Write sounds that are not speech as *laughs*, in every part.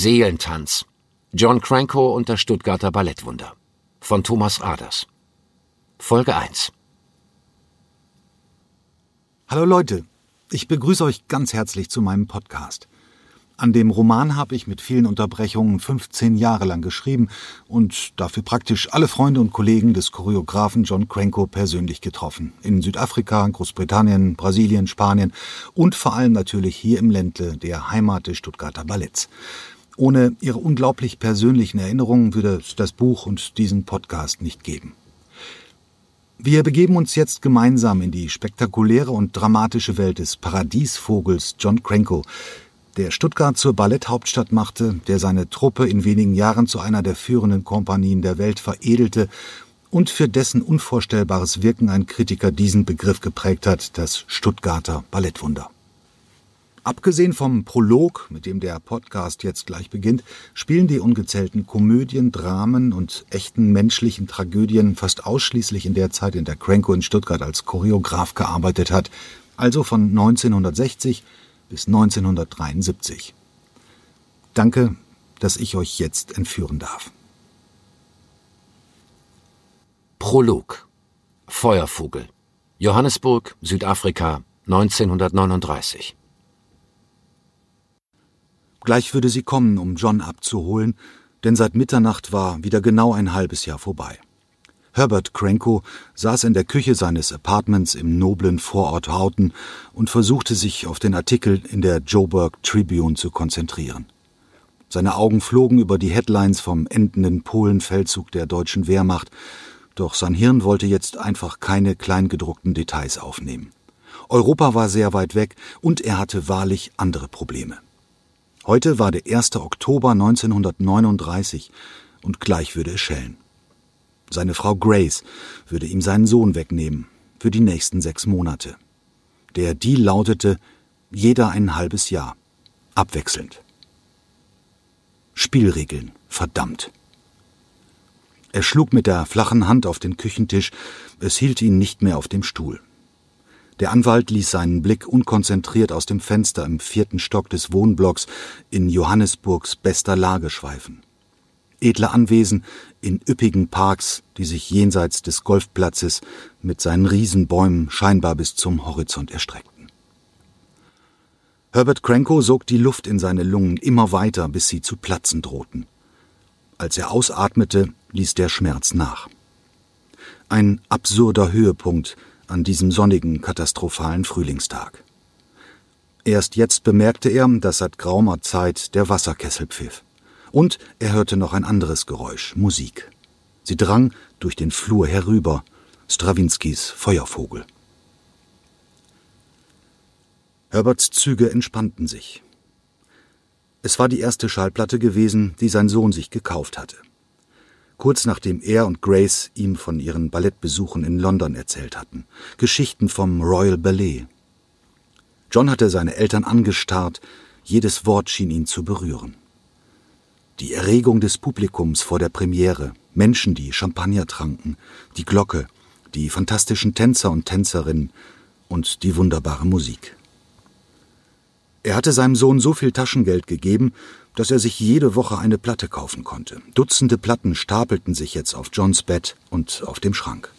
Seelentanz. John Cranko und das Stuttgarter Ballettwunder. Von Thomas Aders. Folge 1. Hallo Leute, ich begrüße euch ganz herzlich zu meinem Podcast. An dem Roman habe ich mit vielen Unterbrechungen 15 Jahre lang geschrieben und dafür praktisch alle Freunde und Kollegen des Choreografen John Cranko persönlich getroffen. In Südafrika, Großbritannien, Brasilien, Spanien und vor allem natürlich hier im Ländle, der Heimat des Stuttgarter Balletts. Ohne ihre unglaublich persönlichen Erinnerungen würde es das Buch und diesen Podcast nicht geben. Wir begeben uns jetzt gemeinsam in die spektakuläre und dramatische Welt des Paradiesvogels John Cranko, der Stuttgart zur Balletthauptstadt machte, der seine Truppe in wenigen Jahren zu einer der führenden Kompanien der Welt veredelte und für dessen unvorstellbares Wirken ein Kritiker diesen Begriff geprägt hat, das Stuttgarter Ballettwunder. Abgesehen vom Prolog, mit dem der Podcast jetzt gleich beginnt, spielen die ungezählten Komödien, Dramen und echten menschlichen Tragödien fast ausschließlich in der Zeit, in der Cranko in Stuttgart als Choreograf gearbeitet hat, also von 1960 bis 1973. Danke, dass ich euch jetzt entführen darf. Prolog Feuervogel Johannesburg, Südafrika, 1939 Gleich würde sie kommen, um John abzuholen, denn seit Mitternacht war wieder genau ein halbes Jahr vorbei. Herbert Cranko saß in der Küche seines Apartments im noblen Vorort Houghton und versuchte sich auf den Artikel in der Joburg Tribune zu konzentrieren. Seine Augen flogen über die Headlines vom endenden Polenfeldzug der deutschen Wehrmacht, doch sein Hirn wollte jetzt einfach keine kleingedruckten Details aufnehmen. Europa war sehr weit weg und er hatte wahrlich andere Probleme. Heute war der 1. Oktober 1939 und gleich würde es schellen. Seine Frau Grace würde ihm seinen Sohn wegnehmen für die nächsten sechs Monate. Der Deal lautete jeder ein halbes Jahr, abwechselnd. Spielregeln, verdammt. Er schlug mit der flachen Hand auf den Küchentisch, es hielt ihn nicht mehr auf dem Stuhl. Der Anwalt ließ seinen Blick unkonzentriert aus dem Fenster im vierten Stock des Wohnblocks in Johannesburgs bester Lage schweifen. Edle Anwesen in üppigen Parks, die sich jenseits des Golfplatzes mit seinen Riesenbäumen scheinbar bis zum Horizont erstreckten. Herbert Cranko sog die Luft in seine Lungen immer weiter, bis sie zu platzen drohten. Als er ausatmete, ließ der Schmerz nach. Ein absurder Höhepunkt, an diesem sonnigen, katastrophalen Frühlingstag. Erst jetzt bemerkte er, dass seit graumer Zeit der Wasserkessel pfiff. Und er hörte noch ein anderes Geräusch, Musik. Sie drang durch den Flur herüber, Strawinskys Feuervogel. Herberts Züge entspannten sich. Es war die erste Schallplatte gewesen, die sein Sohn sich gekauft hatte kurz nachdem er und Grace ihm von ihren Ballettbesuchen in London erzählt hatten. Geschichten vom Royal Ballet. John hatte seine Eltern angestarrt, jedes Wort schien ihn zu berühren. Die Erregung des Publikums vor der Premiere, Menschen, die Champagner tranken, die Glocke, die fantastischen Tänzer und Tänzerinnen und die wunderbare Musik. Er hatte seinem Sohn so viel Taschengeld gegeben, dass er sich jede Woche eine Platte kaufen konnte. Dutzende Platten stapelten sich jetzt auf Johns Bett und auf dem Schrank.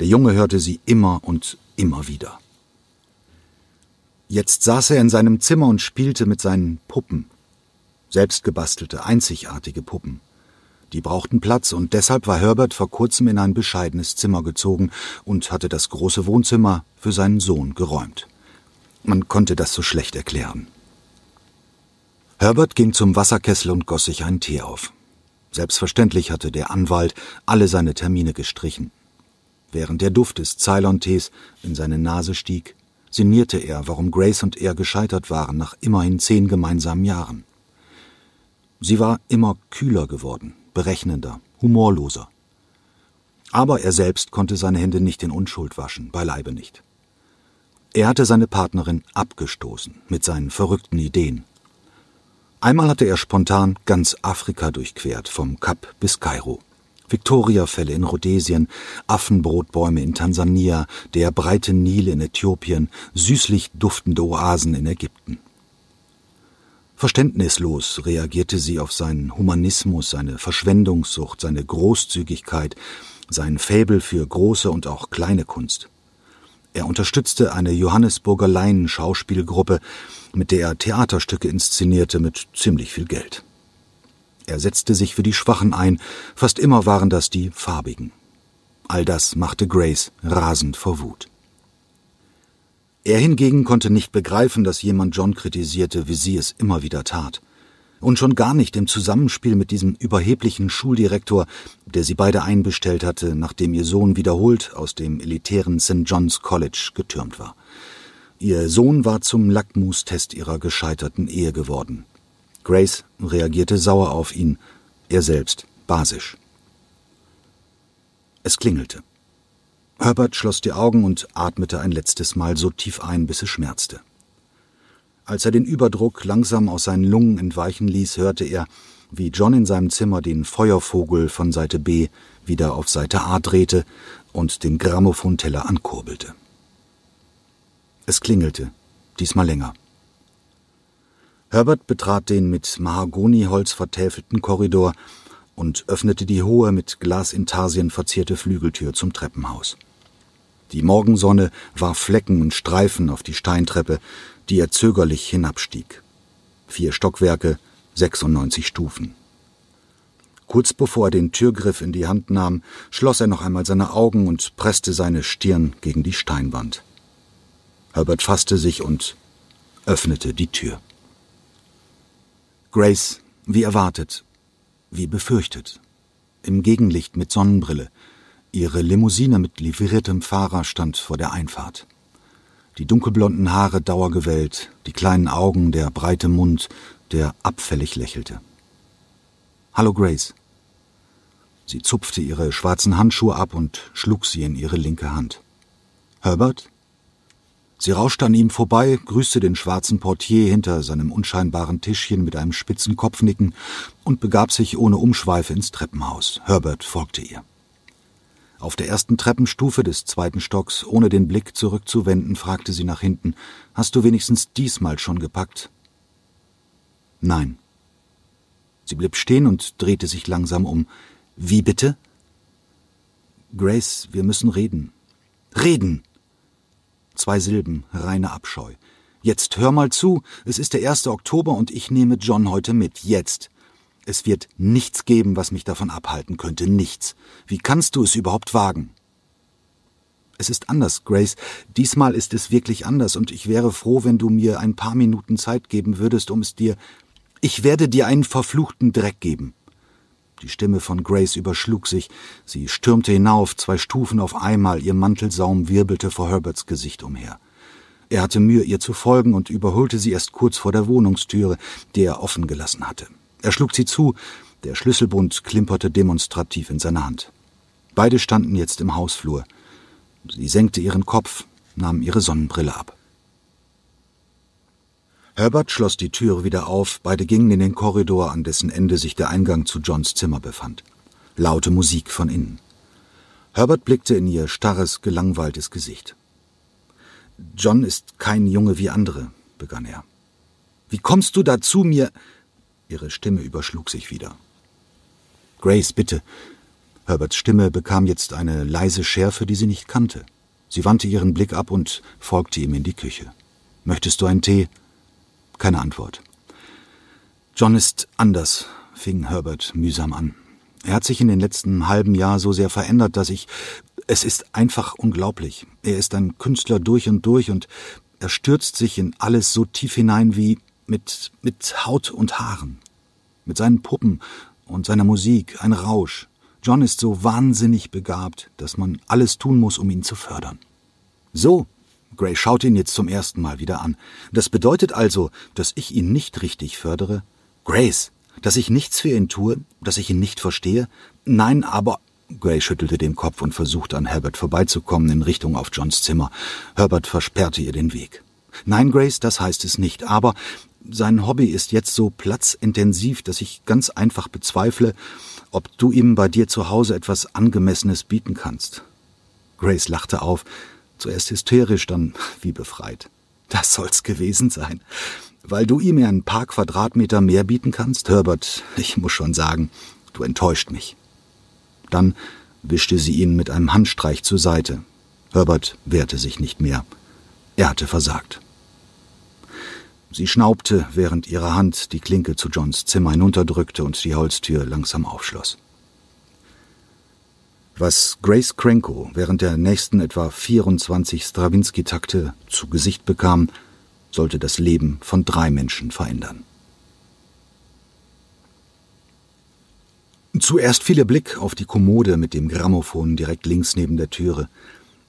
Der Junge hörte sie immer und immer wieder. Jetzt saß er in seinem Zimmer und spielte mit seinen Puppen. Selbstgebastelte, einzigartige Puppen. Die brauchten Platz und deshalb war Herbert vor kurzem in ein bescheidenes Zimmer gezogen und hatte das große Wohnzimmer für seinen Sohn geräumt. Man konnte das so schlecht erklären. Herbert ging zum Wasserkessel und goss sich einen Tee auf. Selbstverständlich hatte der Anwalt alle seine Termine gestrichen. Während der Duft des Ceylon-Tees in seine Nase stieg, sinnierte er, warum Grace und er gescheitert waren nach immerhin zehn gemeinsamen Jahren. Sie war immer kühler geworden, berechnender, humorloser. Aber er selbst konnte seine Hände nicht in Unschuld waschen, beileibe nicht. Er hatte seine Partnerin abgestoßen mit seinen verrückten Ideen. Einmal hatte er spontan ganz Afrika durchquert, vom Kap bis Kairo. Viktoriafälle in Rhodesien, Affenbrotbäume in Tansania, der breite Nil in Äthiopien, süßlich duftende Oasen in Ägypten. Verständnislos reagierte sie auf seinen Humanismus, seine Verschwendungssucht, seine Großzügigkeit, sein Faible für große und auch kleine Kunst. Er unterstützte eine Johannesburger Laien-Schauspielgruppe, mit der er Theaterstücke inszenierte mit ziemlich viel Geld. Er setzte sich für die Schwachen ein, fast immer waren das die Farbigen. All das machte Grace rasend vor Wut. Er hingegen konnte nicht begreifen, dass jemand John kritisierte, wie sie es immer wieder tat. Und schon gar nicht im Zusammenspiel mit diesem überheblichen Schuldirektor, der sie beide einbestellt hatte, nachdem ihr Sohn wiederholt aus dem elitären St. John's College getürmt war. Ihr Sohn war zum Lackmustest ihrer gescheiterten Ehe geworden. Grace reagierte sauer auf ihn, er selbst basisch. Es klingelte. Herbert schloss die Augen und atmete ein letztes Mal so tief ein, bis es schmerzte. Als er den Überdruck langsam aus seinen Lungen entweichen ließ, hörte er, wie John in seinem Zimmer den Feuervogel von Seite B wieder auf Seite A drehte und den Grammophonteller ankurbelte. Es klingelte, diesmal länger. Herbert betrat den mit Mahagoniholz vertäfelten Korridor und öffnete die hohe, mit Glasintarsien verzierte Flügeltür zum Treppenhaus. Die Morgensonne warf Flecken und Streifen auf die Steintreppe, die er zögerlich hinabstieg. Vier Stockwerke, 96 Stufen. Kurz bevor er den Türgriff in die Hand nahm, schloss er noch einmal seine Augen und presste seine Stirn gegen die Steinwand. Herbert fasste sich und öffnete die Tür. Grace, wie erwartet, wie befürchtet, im Gegenlicht mit Sonnenbrille. Ihre Limousine mit livriertem Fahrer stand vor der Einfahrt. Die dunkelblonden Haare dauergewellt, die kleinen Augen, der breite Mund, der abfällig lächelte. Hallo Grace. Sie zupfte ihre schwarzen Handschuhe ab und schlug sie in ihre linke Hand. Herbert? Sie rauschte an ihm vorbei, grüßte den schwarzen Portier hinter seinem unscheinbaren Tischchen mit einem spitzen Kopfnicken und begab sich ohne Umschweife ins Treppenhaus. Herbert folgte ihr. Auf der ersten Treppenstufe des zweiten Stocks, ohne den Blick zurückzuwenden, fragte sie nach hinten Hast du wenigstens diesmal schon gepackt? Nein. Sie blieb stehen und drehte sich langsam um. Wie bitte? Grace, wir müssen reden. Reden! Zwei Silben, reiner Abscheu. Jetzt hör mal zu, es ist der 1. Oktober und ich nehme John heute mit. Jetzt. Es wird nichts geben, was mich davon abhalten könnte. Nichts. Wie kannst du es überhaupt wagen? Es ist anders, Grace. Diesmal ist es wirklich anders und ich wäre froh, wenn du mir ein paar Minuten Zeit geben würdest, um es dir. Ich werde dir einen verfluchten Dreck geben. Die Stimme von Grace überschlug sich. Sie stürmte hinauf, zwei Stufen auf einmal, ihr Mantelsaum wirbelte vor Herberts Gesicht umher. Er hatte Mühe, ihr zu folgen und überholte sie erst kurz vor der Wohnungstüre, die er offen gelassen hatte. Er schlug sie zu, der Schlüsselbund klimperte demonstrativ in seiner Hand. Beide standen jetzt im Hausflur. Sie senkte ihren Kopf, nahm ihre Sonnenbrille ab. Herbert schloss die Türe wieder auf, beide gingen in den Korridor, an dessen Ende sich der Eingang zu Johns Zimmer befand. Laute Musik von innen. Herbert blickte in ihr starres, gelangweiltes Gesicht. John ist kein Junge wie andere, begann er. Wie kommst du dazu, mir. Ihre Stimme überschlug sich wieder. Grace, bitte. Herberts Stimme bekam jetzt eine leise Schärfe, die sie nicht kannte. Sie wandte ihren Blick ab und folgte ihm in die Küche. Möchtest du einen Tee? Keine Antwort. John ist anders, fing Herbert mühsam an. Er hat sich in den letzten halben Jahr so sehr verändert, dass ich. Es ist einfach unglaublich. Er ist ein Künstler durch und durch und er stürzt sich in alles so tief hinein wie mit, mit Haut und Haaren. Mit seinen Puppen und seiner Musik, ein Rausch. John ist so wahnsinnig begabt, dass man alles tun muss, um ihn zu fördern. So, Gray schaut ihn jetzt zum ersten Mal wieder an. Das bedeutet also, dass ich ihn nicht richtig fördere? Grace, dass ich nichts für ihn tue, dass ich ihn nicht verstehe? Nein, aber. Gray schüttelte den Kopf und versuchte an Herbert vorbeizukommen in Richtung auf Johns Zimmer. Herbert versperrte ihr den Weg. Nein, Grace, das heißt es nicht, aber sein Hobby ist jetzt so platzintensiv, dass ich ganz einfach bezweifle, ob du ihm bei dir zu Hause etwas Angemessenes bieten kannst. Grace lachte auf. Zuerst hysterisch, dann *laughs* wie befreit. Das soll's gewesen sein. Weil du ihm ein paar Quadratmeter mehr bieten kannst, Herbert, ich muss schon sagen, du enttäuscht mich. Dann wischte sie ihn mit einem Handstreich zur Seite. Herbert wehrte sich nicht mehr. Er hatte versagt. Sie schnaubte, während ihre Hand die Klinke zu Johns Zimmer hinunterdrückte und die Holztür langsam aufschloss. Was Grace Krenko während der nächsten etwa 24 Strawinski-Takte zu Gesicht bekam, sollte das Leben von drei Menschen verändern. Zuerst fiel ihr Blick auf die Kommode mit dem Grammophon direkt links neben der Türe.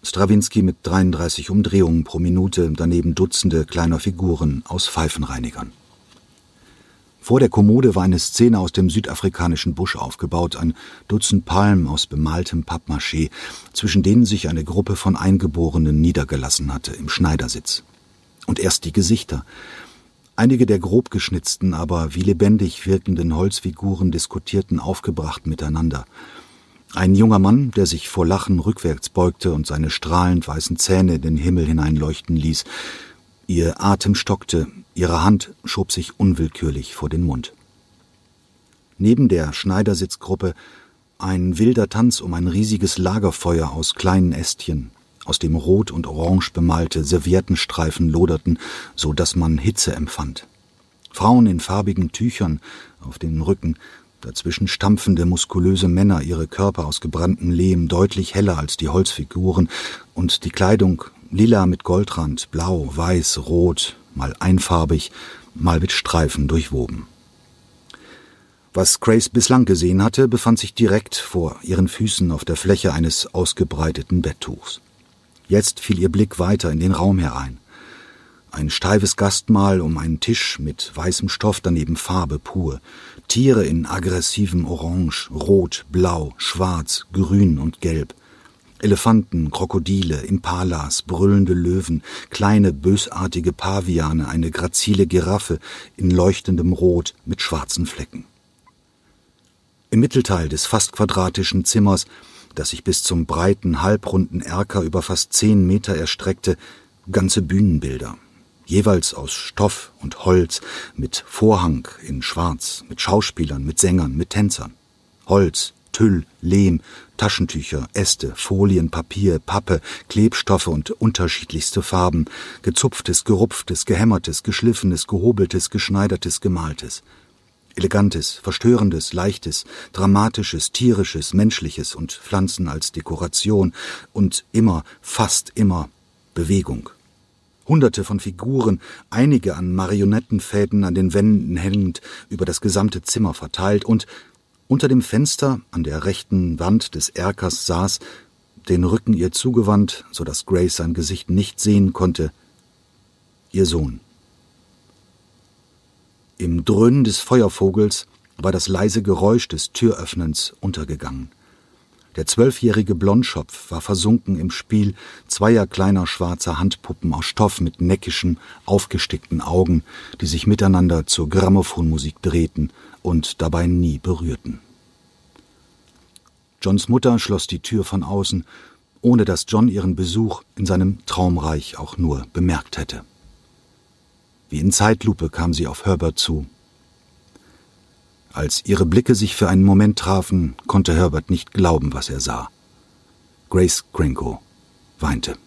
Strawinski mit 33 Umdrehungen pro Minute, daneben Dutzende kleiner Figuren aus Pfeifenreinigern. Vor der Kommode war eine Szene aus dem südafrikanischen Busch aufgebaut, ein Dutzend Palmen aus bemaltem Pappmaché, zwischen denen sich eine Gruppe von Eingeborenen niedergelassen hatte im Schneidersitz. Und erst die Gesichter. Einige der grob geschnitzten, aber wie lebendig wirkenden Holzfiguren diskutierten aufgebracht miteinander. Ein junger Mann, der sich vor Lachen rückwärts beugte und seine strahlend weißen Zähne in den Himmel hineinleuchten ließ. Ihr Atem stockte, Ihre Hand schob sich unwillkürlich vor den Mund. Neben der Schneidersitzgruppe ein wilder Tanz um ein riesiges Lagerfeuer aus kleinen Ästchen, aus dem rot und orange bemalte Serviettenstreifen loderten, so dass man Hitze empfand. Frauen in farbigen Tüchern auf den Rücken, dazwischen stampfende, muskulöse Männer, ihre Körper aus gebranntem Lehm deutlich heller als die Holzfiguren und die Kleidung lila mit Goldrand, blau, weiß, rot, mal einfarbig, mal mit Streifen durchwoben. Was Grace bislang gesehen hatte, befand sich direkt vor ihren Füßen auf der Fläche eines ausgebreiteten Betttuchs. Jetzt fiel ihr Blick weiter in den Raum herein. Ein steifes Gastmahl um einen Tisch mit weißem Stoff, daneben Farbe pur. Tiere in aggressivem Orange, Rot, Blau, Schwarz, Grün und Gelb. Elefanten, Krokodile, Impalas, brüllende Löwen, kleine bösartige Paviane, eine grazile Giraffe in leuchtendem Rot mit schwarzen Flecken. Im Mittelteil des fast quadratischen Zimmers, das sich bis zum breiten, halbrunden Erker über fast zehn Meter erstreckte, ganze Bühnenbilder, jeweils aus Stoff und Holz, mit Vorhang in Schwarz, mit Schauspielern, mit Sängern, mit Tänzern. Holz, Tüll, Lehm, Taschentücher, Äste, Folien, Papier, Pappe, Klebstoffe und unterschiedlichste Farben, gezupftes, gerupftes, gehämmertes, geschliffenes, gehobeltes, geschneidertes, gemaltes. Elegantes, verstörendes, leichtes, dramatisches, tierisches, menschliches und Pflanzen als Dekoration und immer, fast immer Bewegung. Hunderte von Figuren, einige an Marionettenfäden an den Wänden hängend, über das gesamte Zimmer verteilt und unter dem Fenster an der rechten Wand des Erkers saß, den Rücken ihr zugewandt, so dass Grace sein Gesicht nicht sehen konnte, ihr Sohn. Im Dröhnen des Feuervogels war das leise Geräusch des Türöffnens untergegangen. Der zwölfjährige Blondschopf war versunken im Spiel zweier kleiner schwarzer Handpuppen aus Stoff mit neckischen, aufgestickten Augen, die sich miteinander zur Grammophonmusik drehten und dabei nie berührten. Johns Mutter schloss die Tür von außen, ohne dass John ihren Besuch in seinem Traumreich auch nur bemerkt hätte. Wie in Zeitlupe kam sie auf Herbert zu. Als ihre Blicke sich für einen Moment trafen, konnte Herbert nicht glauben, was er sah. Grace Grinko weinte.